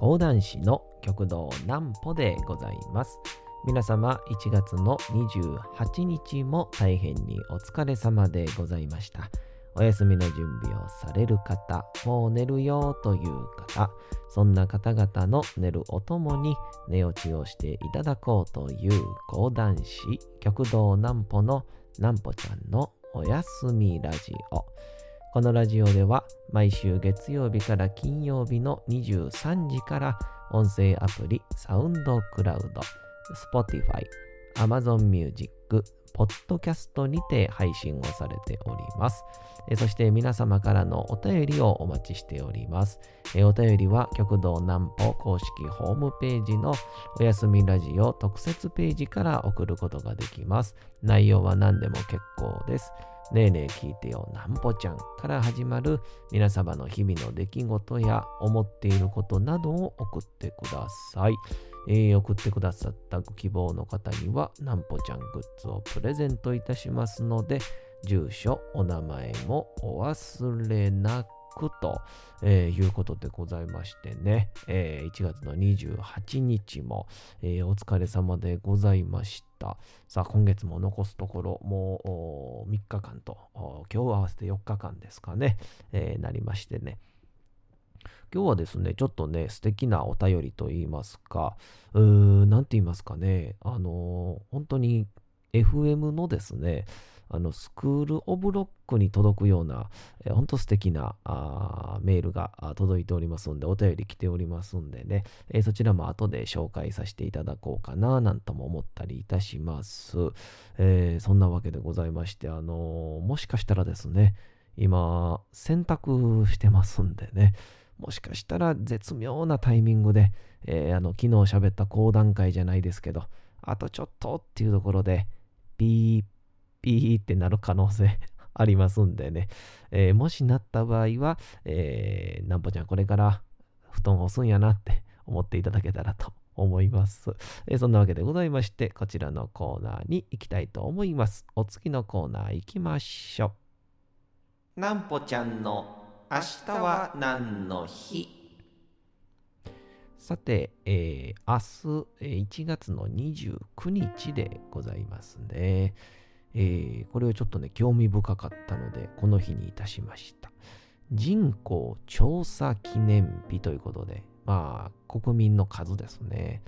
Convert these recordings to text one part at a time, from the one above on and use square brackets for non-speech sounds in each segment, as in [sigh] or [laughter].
講談師の極道南歩でございます。皆様1月の28日も大変にお疲れ様でございました。お休みの準備をされる方、もう寝るよという方、そんな方々の寝るおともに寝落ちをしていただこうという講談師、極道南歩の南歩ちゃんのおやすみラジオ。このラジオでは毎週月曜日から金曜日の23時から音声アプリサウンドクラウド、Spotify、Amazon Music、ポッドキャストにて配信をされております。えそして皆様からのお便りをお待ちしております。えお便りは極道南歩公式ホームページのおやすみラジオ特設ページから送ることができます。内容は何でも結構です。ねえねえ聞いてよなんぽちゃんから始まる皆様の日々の出来事や思っていることなどを送ってください。えー送ってくださったご希望の方にはなんぽちゃんグッズをプレゼントいたしますので、住所、お名前もお忘れなくと、えーいうことでございましてね、えー1月の28日も、えーお疲れ様でございました。さあ、今月も残すところ、もう3日間と、今日合わせて4日間ですかね、なりましてね。今日はですね、ちょっとね、素敵なお便りと言いますか、うーん、なんて言いますかね、あのー本当に FM のですね、あのスクール・オブ・ロックに届くような、えー本当素敵なあメールが届いておりますんで、お便り来ておりますんでね、えーそちらも後で紹介させていただこうかな、なんとも思ったりいたします。えーそんなわけでございまして、あのーもしかしたらですね、今、洗濯してますんでね、もしかしたら絶妙なタイミングで、えーあの昨日喋った講談会じゃないですけど、あとちょっとっていうところで、ピーピーってなる可能性 [laughs] ありますんでね、えーもしなった場合は、えーなんぽちゃんこれから布団干すんやなって [laughs] 思っていただけたらと思います。えーそんなわけでございまして、こちらのコーナーに行きたいと思います。お次のコーナー行きましょう。なんぽちゃんの明日は何の日？さて、えー明日、え1月の29日でございますね。えーこれをちょっとね、興味深かったので、この日にいたしました。人口調査記念日ということで、まあ、国民の数ですね。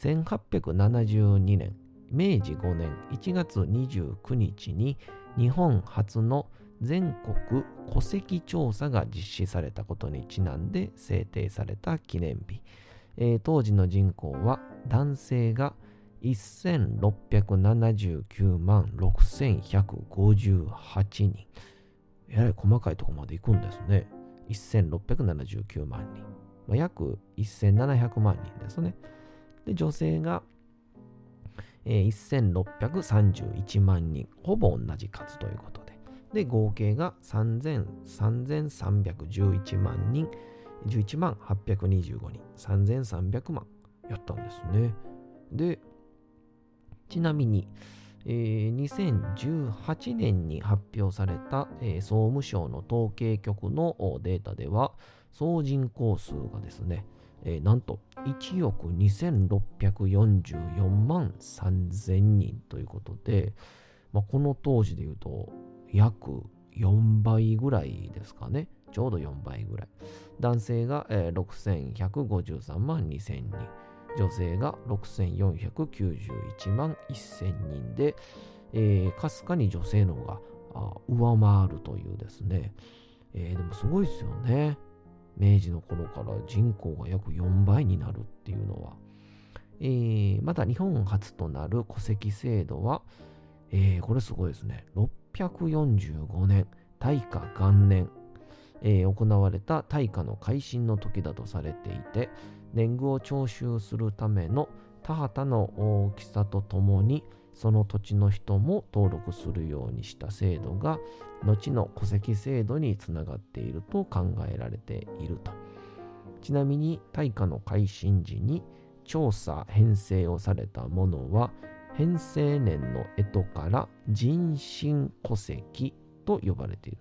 1872年、明治5年1月29日に、日本初の全国戸籍調査が実施されたことにちなんで制定された記念日。えー当時の人口は男性が1679万6158人。えらい細かいところまで行くんですね。1679万人。まあ、約1700万人ですね。で、女性が、えー1631万人。ほぼ同じ数ということで。合計が3311万人。11万825人。3300万やったんですね。で、ちなみに、えー2018年に発表された、えー総務省の統計局のデータでは、総人口数がですね、えーなんと1億2644万3000人ということで、まあ、この当時で言うと約4倍ぐらいですかね。ちょうど4倍ぐらい。男性が、えー6153万2000人。女性が6491万1000人で、えーかすかに女性の方が上回るというですね、えーでもすごいですよね。明治の頃から人口が約4倍になるっていうのは。えーまた日本初となる戸籍制度は、えーこれすごいですね。645年、大化元年、えー行われた大化の改新の時だとされていて、年貢を徴収するための田畑の大きさとともにその土地の人も登録するようにした制度が後の戸籍制度につながっていると考えられていると。ちなみに大化の改新時に調査編成をされたものは編成年の干支から人身戸籍と呼ばれている。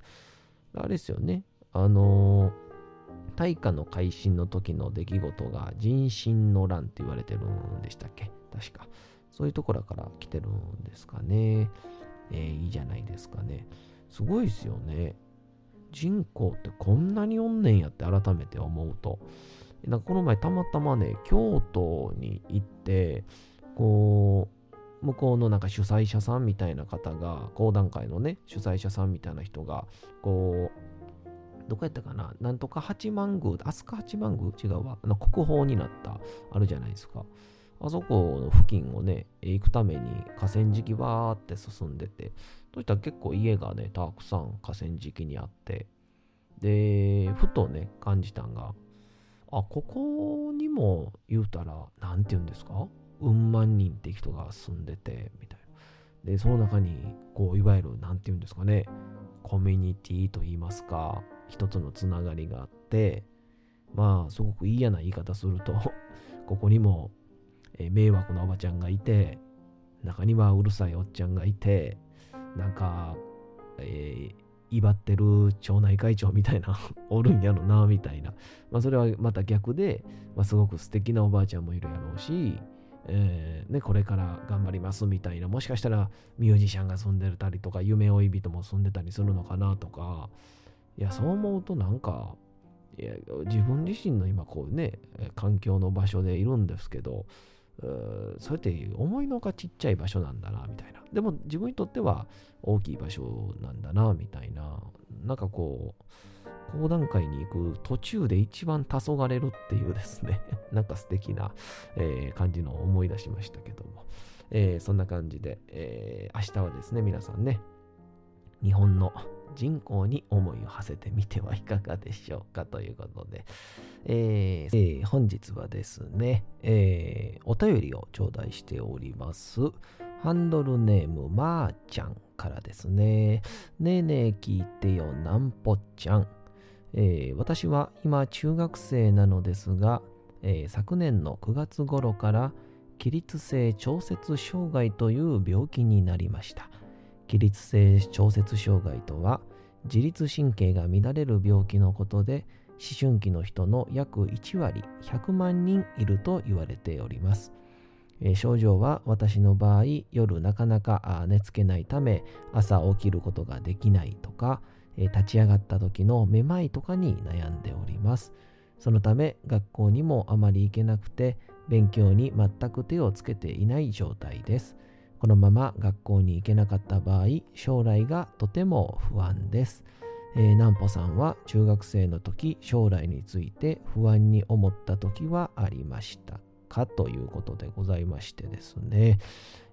あれですよね。あのー大化の改新の時の出来事が人心の乱って言われてるんでしたっけ？確か。そういうところから来てるんですかね。えー、いいじゃないですかね。すごいですよね。人口ってこんなにおんねんやって改めて思うと。なんかこの前たまたまね、京都に行って、こう、向こうのなんか主催者さんみたいな方が、講談会のね、主催者さんみたいな人が、こう、どこやったかななんとか八幡宮、飛鳥八幡宮？違うわ。あの国宝になった、あるじゃないですか。あそこの付近をね、行くために河川敷わーって進んでて、そしたら結構家がね、たくさん河川敷にあって、で、ふとね、感じたんが、あ、ここにも言うたら、なんて言うんですか？うん万人って人が住んでて、みたいな。で、その中に、こう、いわゆる、なんて言うんですかね、コミュニティと言いますか、一つのつながりがあって、まあ、すごく嫌な言い方すると [laughs] ここにも、え、迷惑なおばちゃんがいて、中にはうるさいおっちゃんがいて、なんか、えー、威張ってる町内会長みたいな [laughs] おるんやろなみたいな、まあ、それはまた逆で、まあ、すごく素敵なおばあちゃんもいるやろうし、えーね、これから頑張りますみたいなもしかしたらミュージシャンが住んでたりとか夢追い人も住んでたりするのかなとかいやそう思うとなんかいや自分自身の今こうね環境の場所でいるんですけどうそれって思いのがちっちゃい場所なんだなみたいな。でも自分にとっては大きい場所なんだなみたいな。なんかこう講談会に行く途中で一番黄昏れるっていうですね [laughs] なんか素敵な、えー、感じの思い出しましたけども、えー、そんな感じで、えー、明日はですね皆さんね日本の人口に思いを馳せてみてはいかがでしょうかということで、えー、えー、本日はですね、えー、お便りを頂戴しております。ハンドルネームまーちゃんからですね。ねえねえ聞いてよなんぽちゃん。えー、私は今中学生なのですが、えー、昨年の9月頃から起立性調節障害という病気になりました。起立性調節障害とは自律神経が乱れる病気のことで思春期の人の約1割100万人いると言われております。え症状は私の場合夜なかなか寝つけないため朝起きることができないとか、え立ち上がった時のめまいとかに悩んでおります。そのため学校にもあまり行けなくて勉強に全く手をつけていない状態です。このまま学校に行けなかった場合、将来がとても不安です。えー、南穂さんは中学生の時、将来について不安に思った時はありましたかということでございましてですね、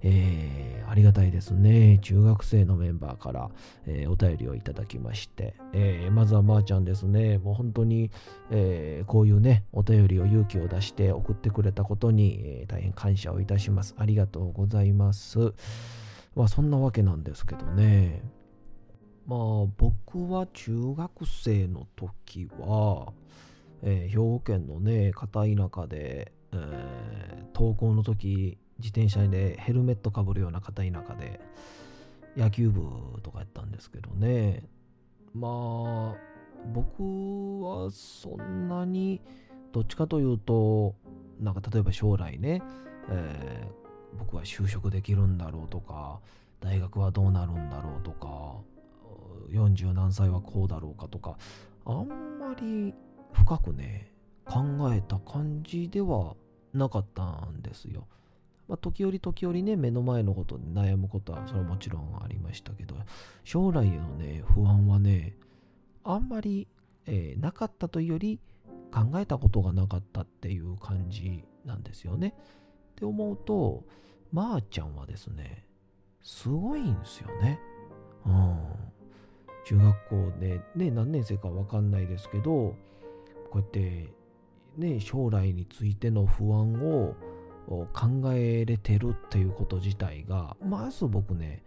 えー、ありがたいですね。中学生のメンバーから、えー、お便りをいただきまして、えー、まずはまーちゃんですね、もう本当に、えこういうね、お便りを勇気を出して送ってくれたことに、え大変感謝をいたします。ありがとうございます。まあそんなわけなんですけどね。まあ僕は中学生の時は、えー兵庫県のね、片田舎で、えー、登校の時自転車でヘルメットかぶるような片田舎で野球部とかやったんですけどね。まあ僕はそんなにどっちかというとなんか例えば将来ね、えー、僕は就職できるんだろうとか大学はどうなるんだろうとか40何歳はこうだろうかとかあんまり深くね考えた感じではなかったんですよ。まあ、時折時折ね、目の前のことで悩むことはそれはもちろんありましたけど、将来へのね、不安はね、あんまり、えー、なかったというより考えたことがなかったっていう感じなんですよね。って思うと、まー、ちゃんはですね、すごいんですよね。うん。中学校でね、何年生かわかんないですけど、こうやってね、将来についての不安を考えれてるっていうこと自体が、まず僕ね、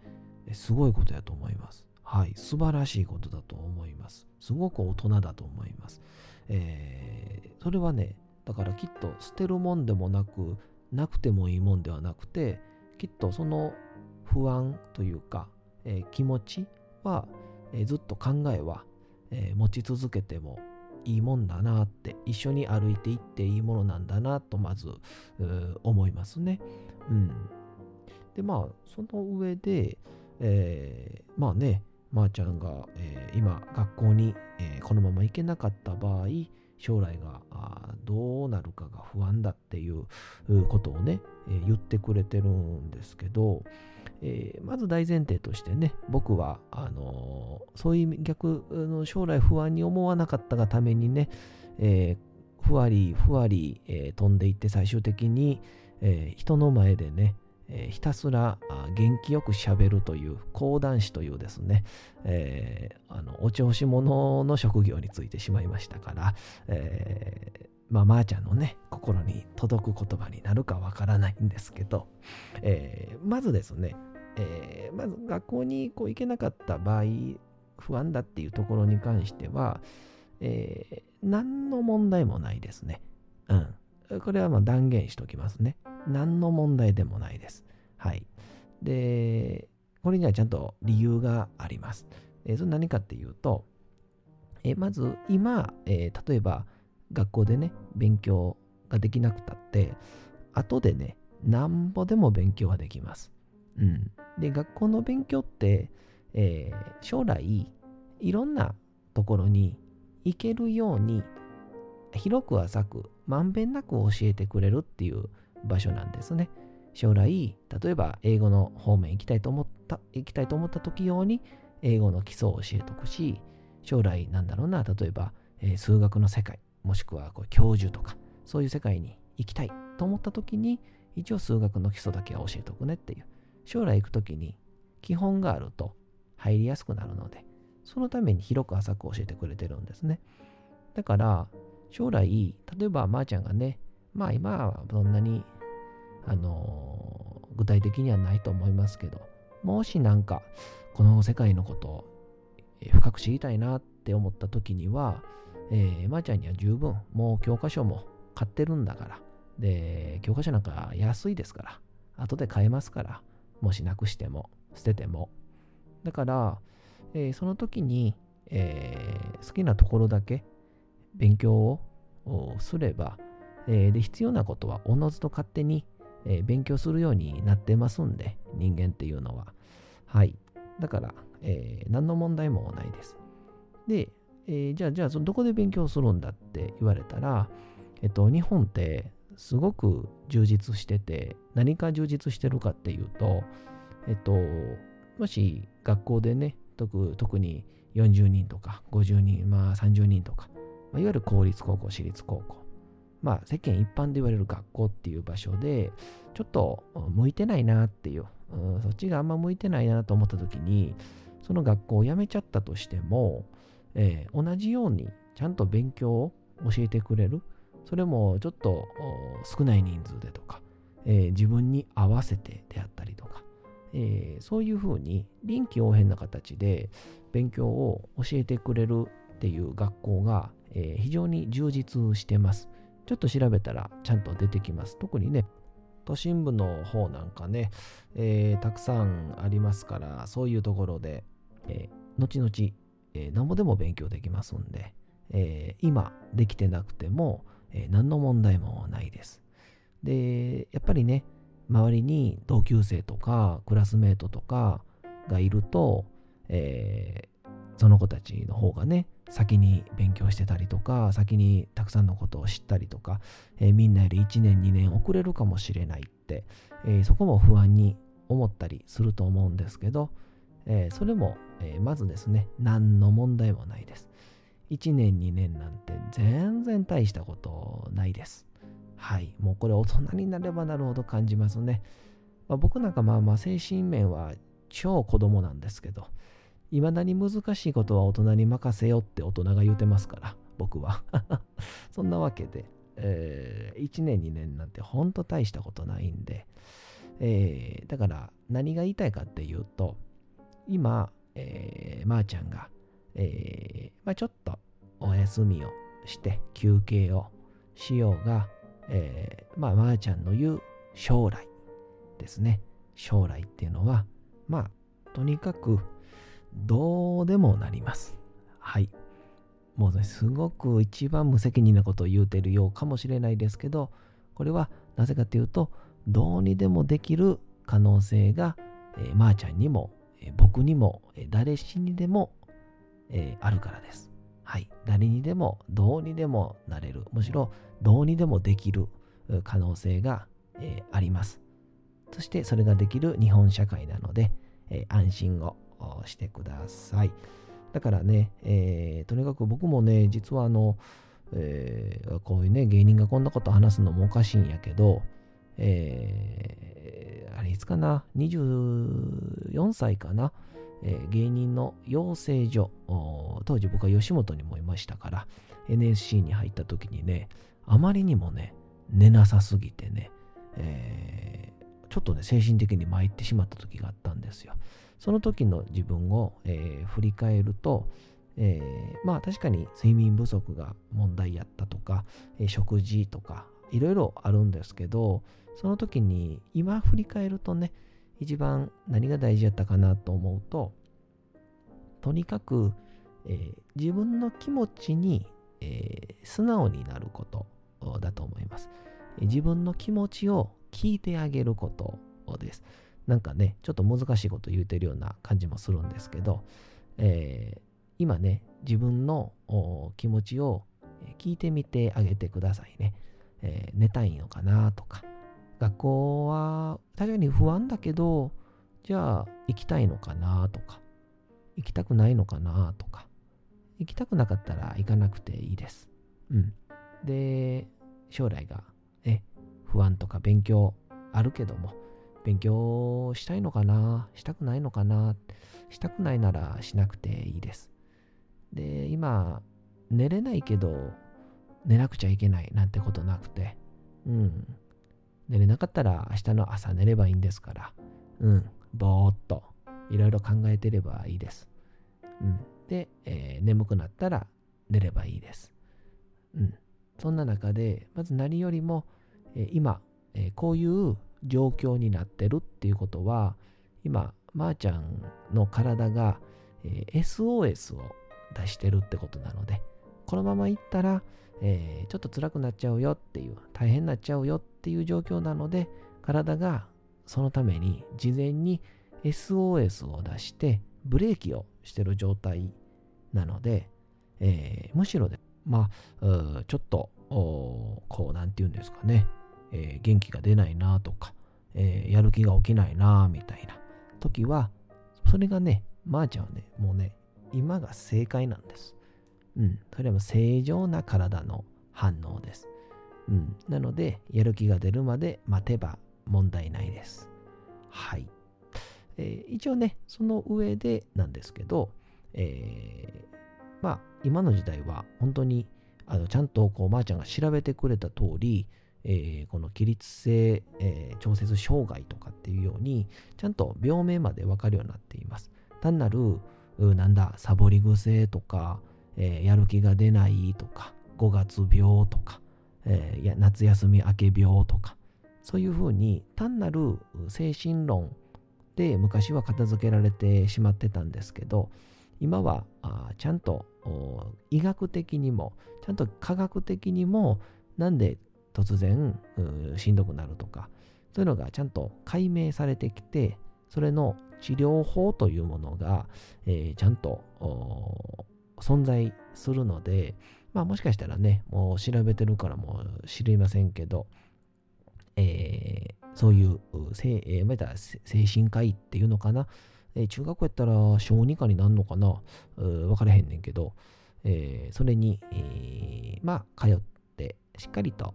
すごいことやと思います。はい、素晴らしいことだと思います。すごく大人だと思います。えー、それはね、だからきっと捨てるもんでもなく、なくてもいいもんではなくて、きっとその不安というか、えー、気持ちは、えー、ずっと考えは、え持ち続けてもいいもんだなって一緒に歩いていっていいものなんだなとまず思いますね。うん、でまあその上で、えー、まあねまー、あ、ちゃんが、えー、今学校に、えー、このまま行けなかった場合将来がどうなるかが不安だっていうことをね、え、言ってくれてるんですけど、えー、まず大前提としてね僕はあのー、そういう逆の将来不安に思わなかったがためにね、えー、ふわりふわり、え飛んでいって最終的に、え人の前でね、えひたすら元気よくしゃべるという講談師というですね、えあのお調子者の職業についてしまいましたから、えまあ、まーちゃんのね、心に届く言葉になるかわからないんですけど、え、まずですね、え、まず学校にこう行けなかった場合、不安だっていうところに関しては、え、何の問題もないですね。うん。これはまあ断言しておきますね。何の問題でもないです。はい。で、これにはちゃんと理由があります。えー、それ何かっていうと、えー、まず今、えー、例えば学校でね、勉強ができなくたって、後でね、なんぼでも勉強はできます。うん。で、学校の勉強って、えー、将来、いろんなところに行けるように、広く浅く、まんべんなく教えてくれるっていう場所なんですね。将来、例えば英語の方面行きたいと思った、行きたいと思った時用に、英語の基礎を教えとくし、将来なんだろうな、例えば、え、数学の世界、もしくはこう教授とか、そういう世界に行きたいと思った時に、一応数学の基礎だけは教えとくねっていう。将来行く時に基本があると入りやすくなるので、そのために広く浅く教えてくれてるんですね。だから、将来、例えばまーちゃんがね、まあ今はそんなに、あの、具体的にはないと思いますけど、もしなんか、この世界のことを深く知りたいなって思った時には、えー、まーちゃんには十分、もう教科書も買ってるんだから、で、教科書なんか安いですから、後で買えますから、もしなくしても、捨てても。だから、えー、その時に、えー、好きなところだけ勉強をすれば、えー、で必要なことはおのずと勝手に、え勉強するようになってますんで、人間っていうのは。はい。だから、え何の問題もないです。で、えじゃあ、じゃあ、どこで勉強するんだって言われたら、えっと、日本ってすごく充実してて、何か充実してるかっていうと、えっと、もし学校でね、特特に40人とか50人、まあ30人とか、いわゆる公立高校、私立高校、まあ世間一般で言われる学校っていう場所で、ちょっと向いてないなっていう、うん、そっちがあんま向いてないなと思った時に、その学校を辞めちゃったとしても、えー、同じようにちゃんと勉強を教えてくれる、それもちょっと少ない人数でとか、えー、自分に合わせてであったりとか、えー、そういうふうに臨機応変な形で勉強を教えてくれるっていう学校が、えー、非常に充実してます。ちょっと調べたらちゃんと出てきます。特にね、都心部の方なんかね、えー、たくさんありますから、そういうところで、えー、後々、えー、何ぼでも勉強できますんで、えー、今できてなくても、え、何の問題もないです。で、やっぱりね、周りに同級生とかクラスメートとかがいると、え、その子たちの方がね、先に勉強してたりとか、先にたくさんのことを知ったりとか、えー、みんなより1年2年遅れるかもしれないって、えー、そこも不安に思ったりすると思うんですけど、えそれも、えまずですね、何の問題もないです。1年2年なんて全然大したことないです。はい。もうこれ大人になればなるほど感じますね。まあ、僕なんかまあまあ精神面は超子供なんですけど、いまだに難しいことは大人に任せよって大人が言うてますから、僕は。[laughs] そんなわけで、えー、1年2年なんてほんと大したことないんで、えー、だから何が言いたいかっていうと、今、えー、まー、あ、ちゃんがえー、まあ、ちょっとお休みをして休憩をしようが、えー、まあ、まー、ちゃんの言う将来ですね。将来っていうのは、まあ、とにかくどうでもなります。はい。もう、ね、すごく一番無責任なことを言うてるようかもしれないですけど、これはなぜかというと、どうにでもできる可能性が、えー、まー、ちゃんにも、えー、僕にも、えー、誰しにでも、えあるからです。はい。誰にでも、どうにでもなれる。むしろ、どうにでもできる可能性が、えあります。そして、それができる日本社会なので、え安心をしてください。だからね、えー、とにかく僕もね、実はあの、えー、こういうね、芸人がこんなこと話すのもおかしいんやけど、えー、あれいつかな、24歳かな、えー、芸人の養成所、当時僕は吉本にもいましたから、NSC に入った時にね、あまりにもね、寝なさすぎてね、えー、ちょっとね、精神的に参ってしまった時があったんですよ。その時の自分を、えー、振り返ると、えー、まあ確かに睡眠不足が問題やったとか、えー、食事とかいろいろあるんですけどその時に今振り返るとね一番何が大事やったかなと思うととにかく、えー、自分の気持ちに、え素直になることだと思います、自分の気持ちを聞いてあげることです。なんかね、ちょっと難しいこと言うてるような感じもするんですけど、えー、今ね、自分の気持ちを聞いてみてあげてくださいね。えー、寝たいのかなとか、学校は確かに不安だけど、じゃあ行きたいのかなとか、行きたくないのかなとか、行きたくなかったら行かなくていいです。うん。で、将来がね、不安とか勉強あるけども、勉強したいのかな？したくないのかな？したくないならしなくていいです。で、今、寝れないけど、寝なくちゃいけないなんてことなくて、うん。寝れなかったら明日の朝寝ればいいんですから、うん。ぼーっといろいろ考えてればいいです。うん。で、えー、眠くなったら寝ればいいです。うん。そんな中で、まず何よりも、今、こういう状況になってるっていうことは今まー、あ、ちゃんの体が、SOS を出してるってことなのでこのままいったら、えー、ちょっと辛くなっちゃうよっていう大変になっちゃうよっていう状況なので体がそのために事前に SOS を出してブレーキをしてる状態なので、えー、むしろでまあちょっとこうなんて言うんですかね。えー、元気が出ないなとか、えー、やる気が起きないなみたいな時は、それがね、まー、あ、ちゃんはね、もうね、今が正解なんです。うん。それは正常な体の反応です。うん。なので、やる気が出るまで待てば問題ないです。はい。えー、一応ね、その上でなんですけど、えー、まあ、今の時代は本当にあのちゃんとこう、まー、あ、ちゃんが調べてくれた通り、えー、この起立性、えー、調節障害とかっていうように、ちゃんと病名までわかるようになっています。単なる、なんだ、サボり癖とか、えー、やる気が出ないとか、5月病とか、えー、夏休み明け病とか、そういうふうに単なる精神論で昔は片付けられてしまってたんですけど、今はちゃんと医学的にも、ちゃんと科学的にも、なんで突然しんどくなるとかそういうのがちゃんと解明されてきてそれの治療法というものが、えー、ちゃんと存在するので、まあもしかしたらね、もう調べてるからもう知りませんけど、えー、そういう、えー、また精神科医っていうのかな、えー、中学校やったら小児科になるのかな、分からへんねんけど、えー、それに、えー、まあ通って、しっかりと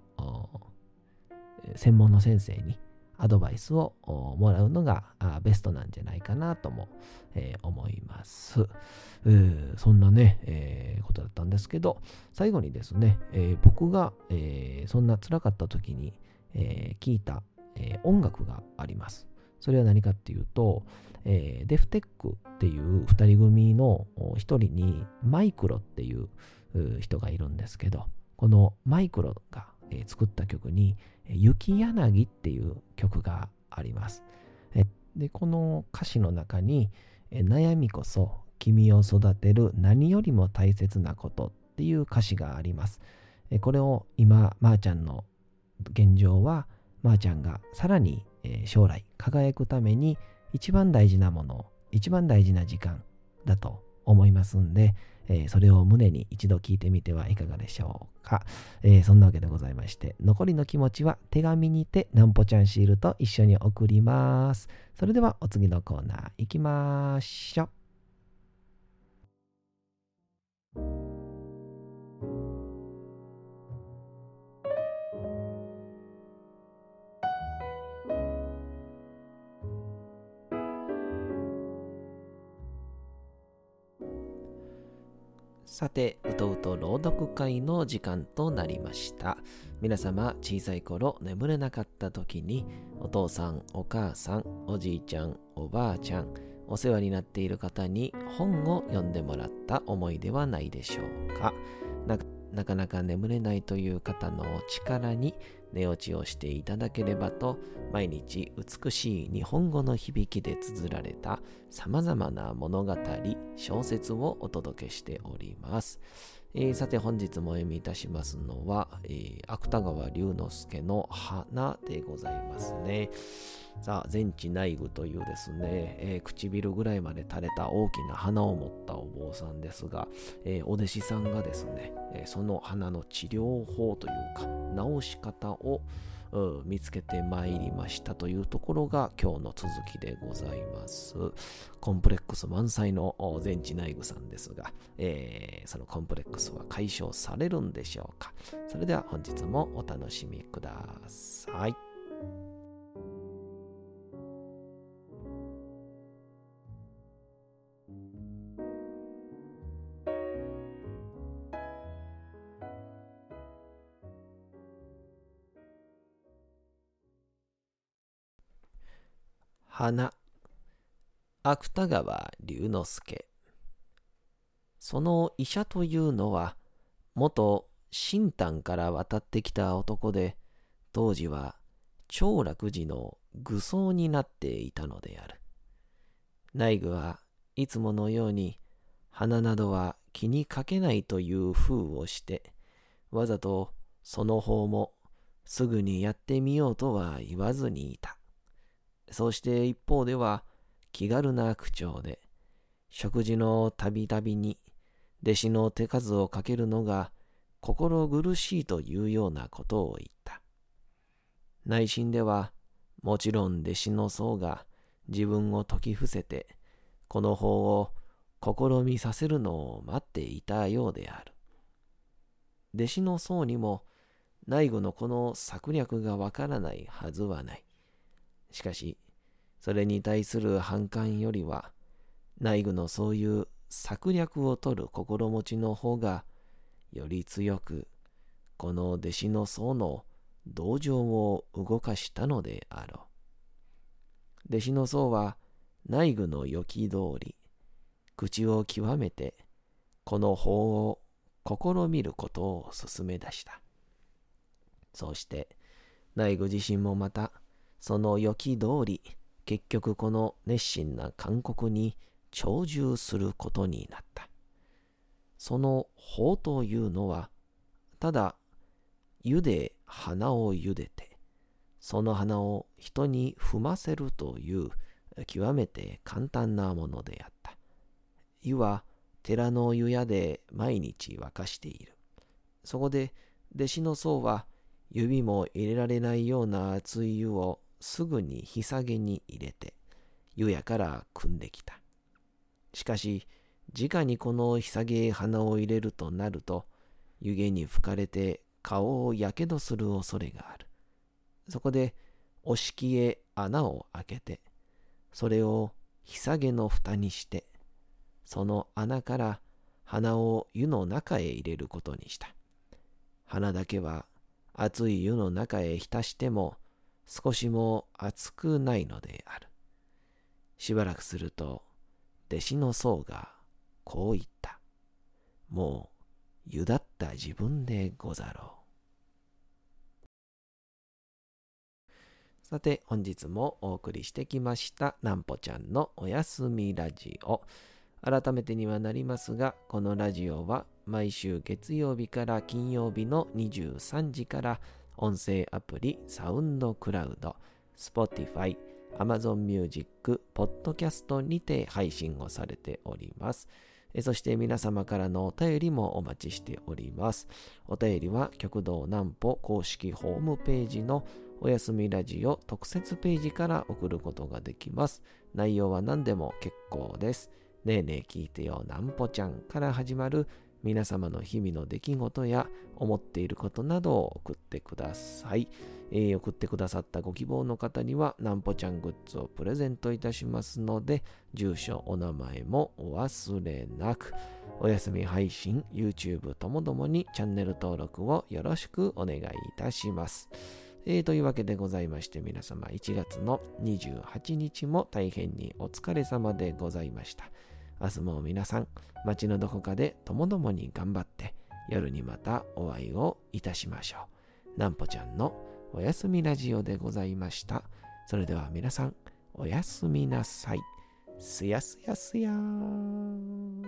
専門の先生にアドバイスをもらうのがベストなんじゃないかなとも、えー、思います。そんなね、えー、ことだったんですけど、最後にですね、えー、僕が、えそんな辛かった時に、え聞いた、え音楽があります。それは何かっていうと、えデフテックっていう2人組の1人にマイクロっていう人がいるんですけど、このマイクロが、作った曲に「雪柳」っていう曲があります。でこの歌詞の中に「悩みこそ君を育てる何よりも大切なこと」っていう歌詞があります。これを今、まー、ちゃんの現状は、まー、ちゃんがさらに将来輝くために一番大事なもの、一番大事な時間だと思いますんで、えー、それを胸に一度聞いてみてはいかがでしょうか、えー、そんなわけでございまして、残りの気持ちは手紙にてなんぽちゃんシールと一緒に送ります。それではお次のコーナー行きましょう。さて、うとうと朗読会の時間となりました。皆様、小さい頃眠れなかった時に、お父さん、お母さん、おじいちゃん、おばあちゃん、お世話になっている方に本を読んでもらった思いではないでしょうか。なかなか眠れないという方のお力に寝落ちをしていただければと毎日美しい日本語の響きで綴られた様々な物語、小説をお届けしております。えー、さて本日もお読みいたしますのは、えー、芥川龍之介の花でございますね。さあ、全治内具というですね、えー、唇ぐらいまで垂れた大きな花を持ったお坊さんですが、えー、お弟子さんがですね、え、その花の治療法というか、治し方を見つけてまいりましたというところが今日の続きでございます。コンプレックス満載の全知内具さんですが、えー、そのコンプレックスは解消されるんでしょうか。それでは本日もお楽しみください。花。芥川龍之介。その医者というのは元新丹から渡ってきた男で当時は長楽寺の愚僧になっていたのである。内具はいつものように花などは気にかけないという風をしてわざとその方もすぐにやってみようとは言わずにいた。そして一方では気軽な口調で、食事のたびたびに弟子の手数をかけるのが心苦しいというようなことを言った。内心ではもちろん弟子の僧が自分を説き伏せてこの法を試みさせるのを待っていたようである。弟子の僧にも内部のこの策略がわからないはずはない。しかし、それに対する反感よりは、内部のそういう策略を取る心持ちの方が、より強く、この弟子の僧の同情を動かしたのであろう。弟子の僧は内部の予期通り、口を極めて、この法を試みることを進め出した。そうして、内部自身もまた、その予期通り、結局この熱心な勧告に長寿することになった。その法というのは、ただ、湯で花を茹でて、その花を人に踏ませるという極めて簡単なものであった。湯は寺の湯屋で毎日沸かしている。そこで弟子の僧は指も入れられないような熱い湯をすぐに日下げに入れて、湯屋から汲んできた。しかし、直にこの日下げへ鼻を入れるとなると、湯気に吹かれて顔をやけどする恐れがある。そこで、お敷へ穴を開けて、それを日下げの蓋にして、その穴から鼻を湯の中へ入れることにした。鼻だけは熱い湯の中へ浸しても少しも熱くないのである。しばらくすると、弟子の僧がこう言った。もう、ゆだった自分でござろう。さて、本日もお送りしてきました、なんぽちゃんのおやすみラジオ。改めてにはなりますが、このラジオは毎週月曜日から金曜日の23時から音声アプリサウンドクラウド、Spotify、Amazon Music、Podcast にて配信をされております。そして皆様からのお便りもお待ちしております。お便りは極道南歩公式ホームページのおやすみラジオ特設ページから送ることができます。内容は何でも結構です。ねえねえ聞いてよなんぽちゃんから始まる皆様の日々の出来事や思っていることなどを送ってください。えー、送ってくださったご希望の方にはなんぽちゃんグッズをプレゼントいたしますので、住所、お名前もお忘れなく、お休み配信、YouTube ともどもにチャンネル登録をよろしくお願いいたします。えー、というわけでございまして皆様1月の28日も大変にお疲れ様でございました。明日も皆さん、街のどこかでともどもに頑張って、夜にまたお会いをいたしましょう。なんぽちゃんのおやすみラジオでございました。それでは皆さん、おやすみなさい。すやすやすやー。